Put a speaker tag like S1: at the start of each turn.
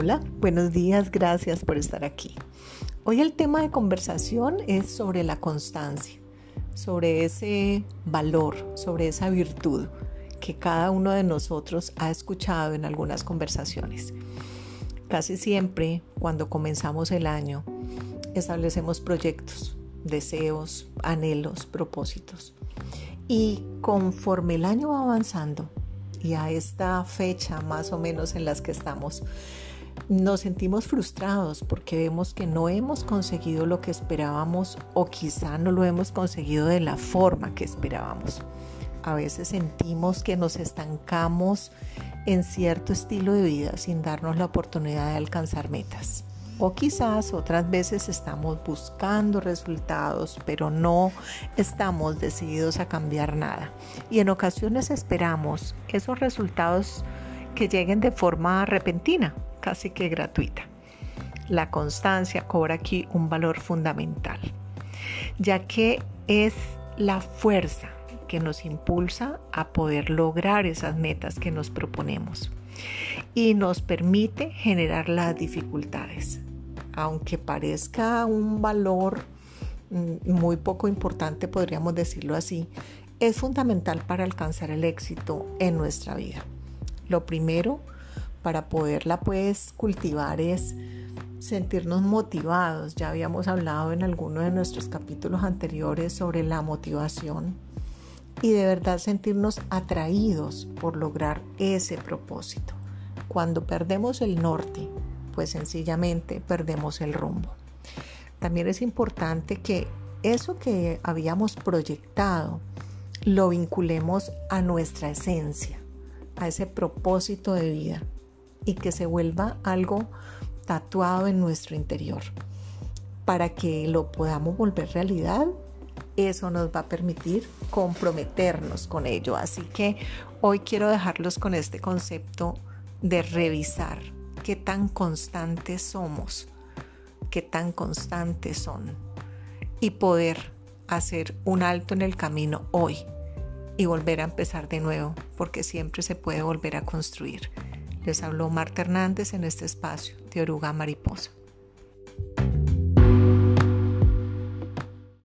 S1: Hola, buenos días, gracias por estar aquí. Hoy el tema de conversación es sobre la constancia, sobre ese valor, sobre esa virtud que cada uno de nosotros ha escuchado en algunas conversaciones. Casi siempre cuando comenzamos el año establecemos proyectos, deseos, anhelos, propósitos. Y conforme el año va avanzando, y a esta fecha más o menos en las que estamos, nos sentimos frustrados porque vemos que no hemos conseguido lo que esperábamos o quizá no lo hemos conseguido de la forma que esperábamos. A veces sentimos que nos estancamos en cierto estilo de vida sin darnos la oportunidad de alcanzar metas. O quizás otras veces estamos buscando resultados, pero no estamos decididos a cambiar nada. Y en ocasiones esperamos esos resultados que lleguen de forma repentina, casi que gratuita. La constancia cobra aquí un valor fundamental, ya que es la fuerza que nos impulsa a poder lograr esas metas que nos proponemos y nos permite generar las dificultades aunque parezca un valor mm, muy poco importante, podríamos decirlo así, es fundamental para alcanzar el éxito en nuestra vida. Lo primero para poderla pues cultivar es sentirnos motivados. Ya habíamos hablado en alguno de nuestros capítulos anteriores sobre la motivación y de verdad sentirnos atraídos por lograr ese propósito. Cuando perdemos el norte, pues sencillamente perdemos el rumbo. También es importante que eso que habíamos proyectado lo vinculemos a nuestra esencia, a ese propósito de vida y que se vuelva algo tatuado en nuestro interior. Para que lo podamos volver realidad, eso nos va a permitir comprometernos con ello. Así que hoy quiero dejarlos con este concepto de revisar qué tan constantes somos, qué tan constantes son y poder hacer un alto en el camino hoy y volver a empezar de nuevo, porque siempre se puede volver a construir. Les habló Marta Hernández en este espacio de Oruga Mariposa.